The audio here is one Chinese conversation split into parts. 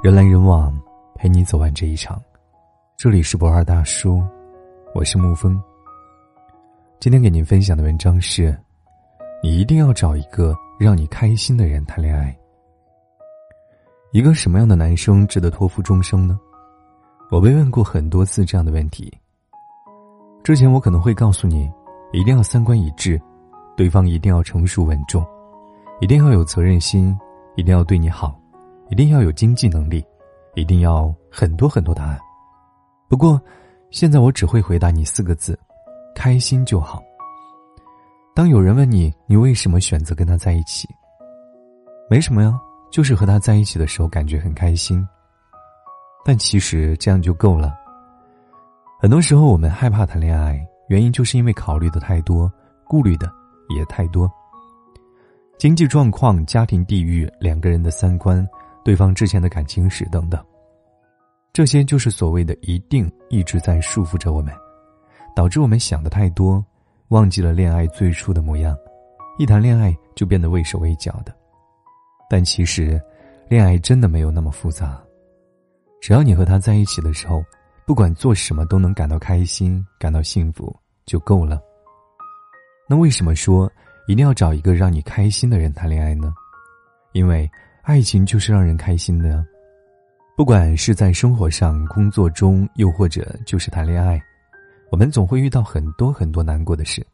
人来人往，陪你走完这一场。这里是博二大叔，我是沐风。今天给您分享的文章是：你一定要找一个让你开心的人谈恋爱。一个什么样的男生值得托付终生呢？我被问过很多次这样的问题。之前我可能会告诉你，一定要三观一致，对方一定要成熟稳重，一定要有责任心，一定要对你好。一定要有经济能力，一定要很多很多答案。不过，现在我只会回答你四个字：开心就好。当有人问你你为什么选择跟他在一起，没什么呀，就是和他在一起的时候感觉很开心。但其实这样就够了。很多时候我们害怕谈恋爱，原因就是因为考虑的太多，顾虑的也太多。经济状况、家庭地域、两个人的三观。对方之前的感情史等等，这些就是所谓的“一定”一直在束缚着我们，导致我们想的太多，忘记了恋爱最初的模样，一谈恋爱就变得畏手畏脚的。但其实，恋爱真的没有那么复杂，只要你和他在一起的时候，不管做什么都能感到开心、感到幸福就够了。那为什么说一定要找一个让你开心的人谈恋爱呢？因为。爱情就是让人开心的，不管是在生活上、工作中，又或者就是谈恋爱，我们总会遇到很多很多难过的事。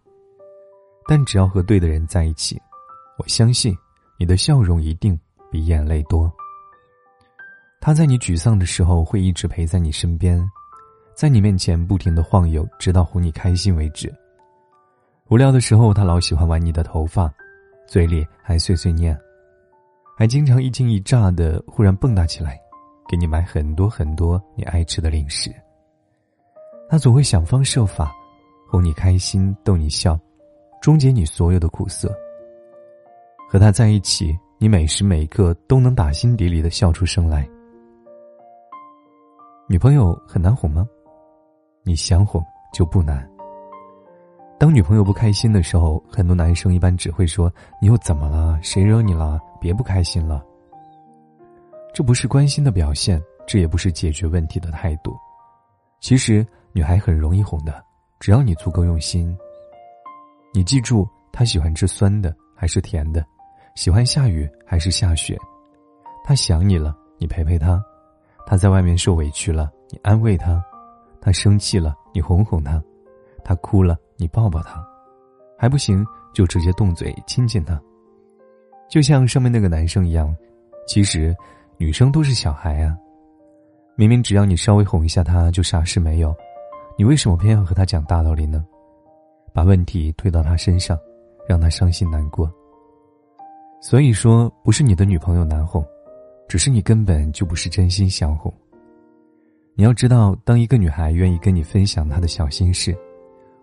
但只要和对的人在一起，我相信你的笑容一定比眼泪多。他在你沮丧的时候会一直陪在你身边，在你面前不停的晃悠，直到哄你开心为止。无聊的时候，他老喜欢玩你的头发，嘴里还碎碎念。还经常一惊一乍的忽然蹦跶起来，给你买很多很多你爱吃的零食。他总会想方设法哄你开心，逗你笑，终结你所有的苦涩。和他在一起，你每时每刻都能打心底里的笑出声来。女朋友很难哄吗？你想哄就不难。当女朋友不开心的时候，很多男生一般只会说：“你又怎么了？谁惹你了？别不开心了。”这不是关心的表现，这也不是解决问题的态度。其实，女孩很容易哄的，只要你足够用心。你记住，她喜欢吃酸的还是甜的，喜欢下雨还是下雪。她想你了，你陪陪她；她在外面受委屈了，你安慰她；她生气了，你哄哄她；她哭了。你抱抱他，还不行就直接动嘴亲亲他，就像上面那个男生一样。其实，女生都是小孩啊，明明只要你稍微哄一下他，就啥事没有，你为什么偏要和他讲大道理呢？把问题推到他身上，让他伤心难过。所以说，不是你的女朋友难哄，只是你根本就不是真心想哄。你要知道，当一个女孩愿意跟你分享她的小心事。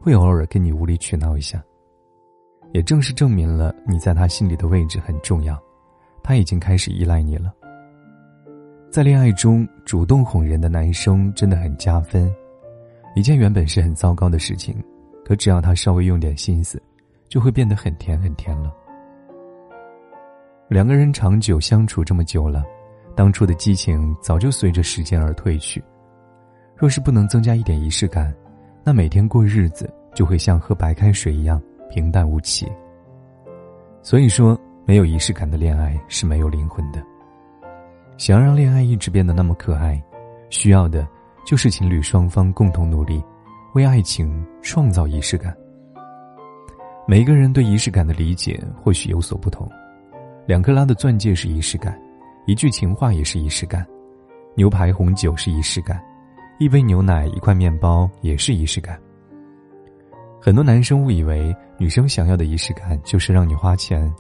会偶尔跟你无理取闹一下，也正是证明了你在他心里的位置很重要，他已经开始依赖你了。在恋爱中主动哄人的男生真的很加分，一件原本是很糟糕的事情，可只要他稍微用点心思，就会变得很甜很甜了。两个人长久相处这么久了，当初的激情早就随着时间而褪去，若是不能增加一点仪式感。那每天过日子就会像喝白开水一样平淡无奇。所以说，没有仪式感的恋爱是没有灵魂的。想要让恋爱一直变得那么可爱，需要的就是情侣双方共同努力，为爱情创造仪式感。每一个人对仪式感的理解或许有所不同。两克拉的钻戒是仪式感，一句情话也是仪式感，牛排红酒是仪式感。一杯牛奶，一块面包，也是仪式感。很多男生误以为女生想要的仪式感就是让你花钱，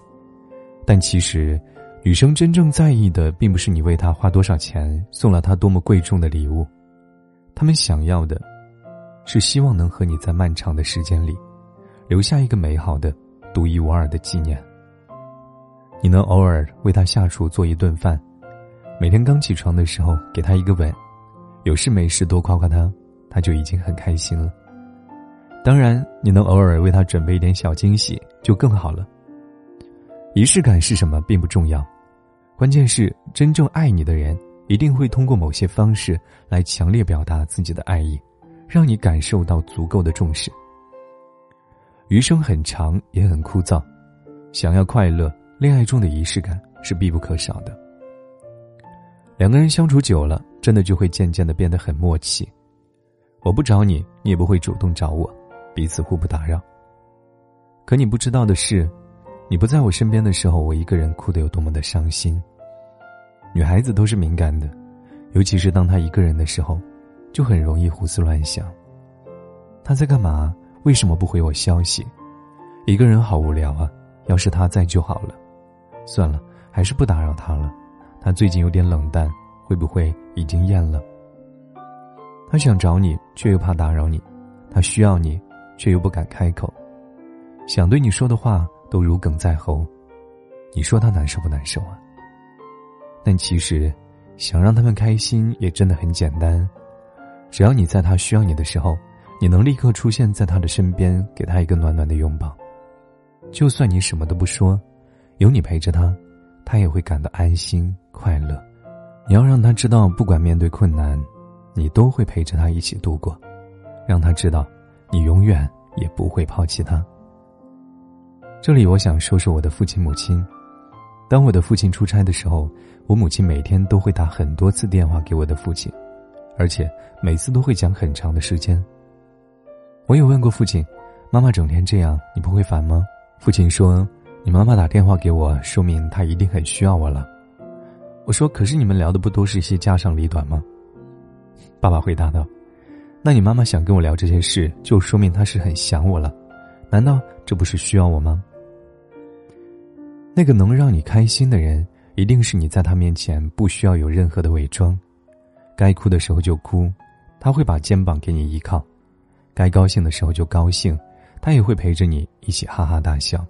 但其实，女生真正在意的并不是你为她花多少钱，送了她多么贵重的礼物，他们想要的，是希望能和你在漫长的时间里，留下一个美好的、独一无二的纪念。你能偶尔为她下厨做一顿饭，每天刚起床的时候给她一个吻。有事没事多夸夸他，他就已经很开心了。当然，你能偶尔为他准备一点小惊喜，就更好了。仪式感是什么并不重要，关键是真正爱你的人一定会通过某些方式来强烈表达自己的爱意，让你感受到足够的重视。余生很长，也很枯燥，想要快乐，恋爱中的仪式感是必不可少的。两个人相处久了，真的就会渐渐的变得很默契。我不找你，你也不会主动找我，彼此互不打扰。可你不知道的是，你不在我身边的时候，我一个人哭得有多么的伤心。女孩子都是敏感的，尤其是当她一个人的时候，就很容易胡思乱想。她在干嘛？为什么不回我消息？一个人好无聊啊！要是他在就好了。算了，还是不打扰他了。他最近有点冷淡，会不会已经厌了？他想找你，却又怕打扰你；他需要你，却又不敢开口。想对你说的话都如鲠在喉，你说他难受不难受啊？但其实，想让他们开心也真的很简单，只要你在他需要你的时候，你能立刻出现在他的身边，给他一个暖暖的拥抱。就算你什么都不说，有你陪着他，他也会感到安心快乐。你要让他知道，不管面对困难，你都会陪着他一起度过，让他知道，你永远也不会抛弃他。这里我想说说我的父亲母亲。当我的父亲出差的时候，我母亲每天都会打很多次电话给我的父亲，而且每次都会讲很长的时间。我有问过父亲：“妈妈整天这样，你不会烦吗？”父亲说：“你妈妈打电话给我，说明她一定很需要我了。”我说：“可是你们聊的不都是一些家长里短吗？”爸爸回答道：“那你妈妈想跟我聊这些事，就说明她是很想我了，难道这不是需要我吗？”那个能让你开心的人，一定是你在他面前不需要有任何的伪装，该哭的时候就哭，他会把肩膀给你依靠；该高兴的时候就高兴，他也会陪着你一起哈哈大笑。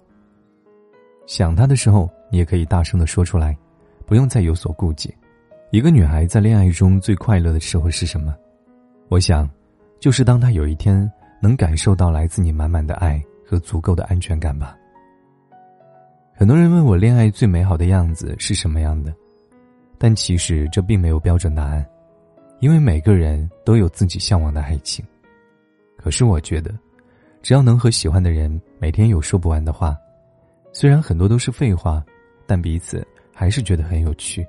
想他的时候，你也可以大声的说出来，不用再有所顾忌。一个女孩在恋爱中最快乐的时候是什么？我想，就是当她有一天能感受到来自你满满的爱和足够的安全感吧。很多人问我恋爱最美好的样子是什么样的，但其实这并没有标准答案，因为每个人都有自己向往的爱情。可是我觉得，只要能和喜欢的人每天有说不完的话，虽然很多都是废话，但彼此还是觉得很有趣。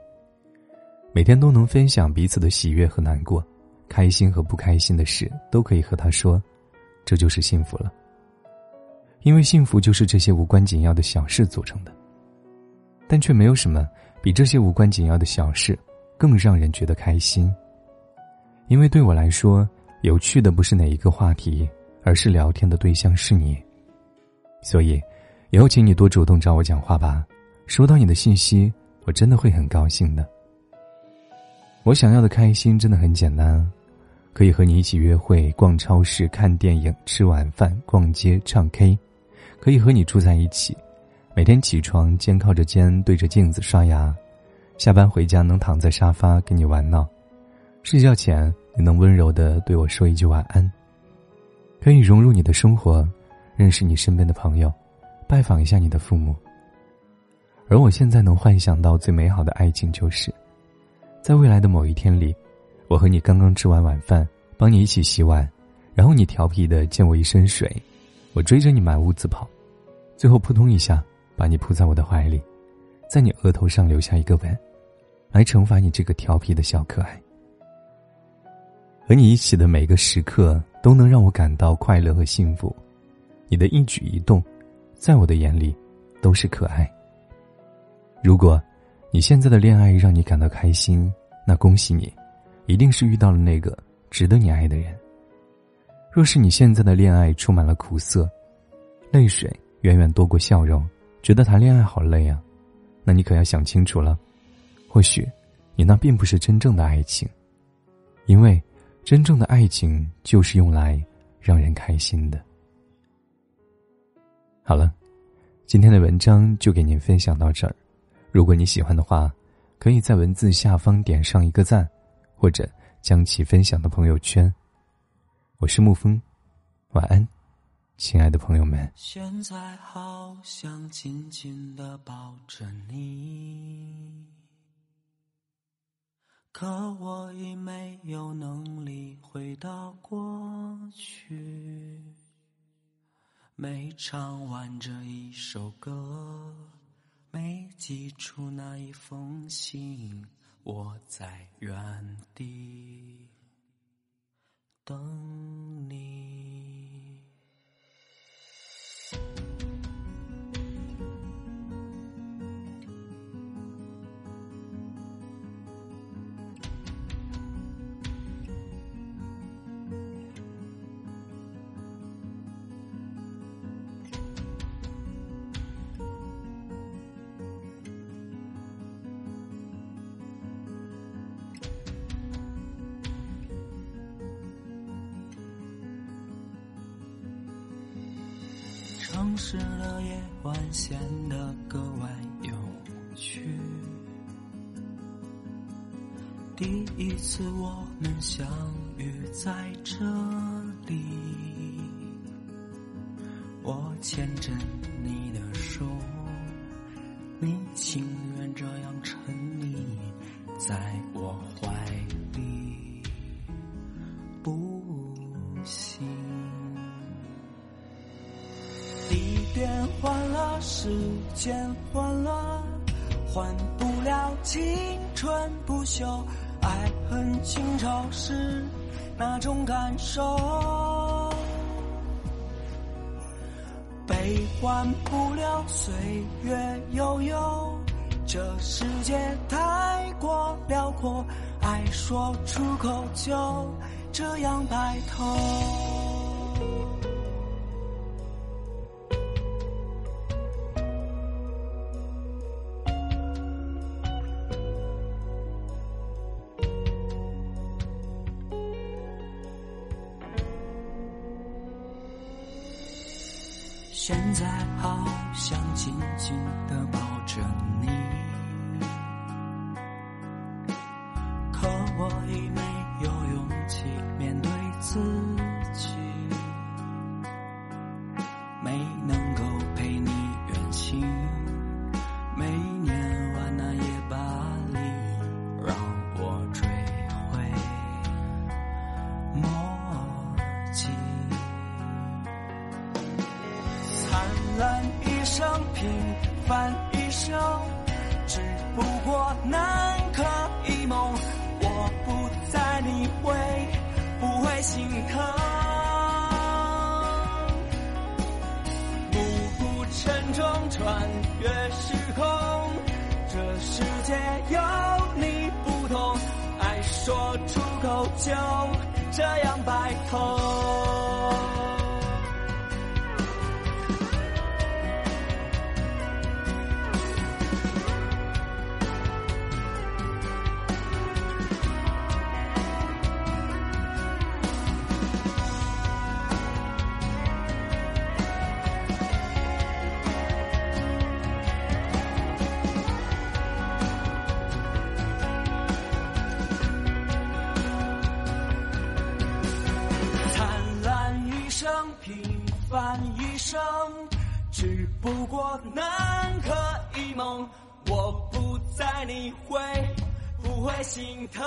每天都能分享彼此的喜悦和难过，开心和不开心的事都可以和他说，这就是幸福了。因为幸福就是这些无关紧要的小事组成的，但却没有什么比这些无关紧要的小事更让人觉得开心。因为对我来说，有趣的不是哪一个话题，而是聊天的对象是你。所以，以后请你多主动找我讲话吧。收到你的信息，我真的会很高兴的。我想要的开心真的很简单。可以和你一起约会、逛超市、看电影、吃晚饭、逛街、唱 K。可以和你住在一起，每天起床肩靠着肩对着镜子刷牙，下班回家能躺在沙发跟你玩闹，睡觉前你能温柔的对我说一句晚安。可以融入你的生活，认识你身边的朋友，拜访一下你的父母。而我现在能幻想到最美好的爱情，就是在未来的某一天里，我和你刚刚吃完晚饭，帮你一起洗碗，然后你调皮的溅我一身水，我追着你满屋子跑。最后扑通一下，把你扑在我的怀里，在你额头上留下一个吻，来惩罚你这个调皮的小可爱。和你一起的每个时刻都能让我感到快乐和幸福，你的一举一动，在我的眼里都是可爱。如果你现在的恋爱让你感到开心，那恭喜你，一定是遇到了那个值得你爱的人。若是你现在的恋爱充满了苦涩、泪水，远远多过笑容，觉得谈恋爱好累啊，那你可要想清楚了。或许，你那并不是真正的爱情，因为真正的爱情就是用来让人开心的。好了，今天的文章就给您分享到这儿。如果你喜欢的话，可以在文字下方点上一个赞，或者将其分享到朋友圈。我是沐风，晚安。亲爱的朋友们，现在好想紧紧的抱着你，可我已没有能力回到过去。没唱完这一首歌，没寄出那一封信，我在原地等你。城市的夜晚显得格外有趣。第一次我们相遇在这里，我牵着你的手，你情愿这样沉溺在我怀里，间换了，换不了青春不朽。爱恨情仇是那种感受，悲欢不了岁月悠悠。这世界太过辽阔，爱说出口就这样白头。现在好想紧紧地抱着你，可我已没有勇气面对自己，没能够会心疼。步步沉重，穿越时空，这世界有你不同，爱说出口就这样白头。只不过南柯一梦。我不在，你会，不会心疼。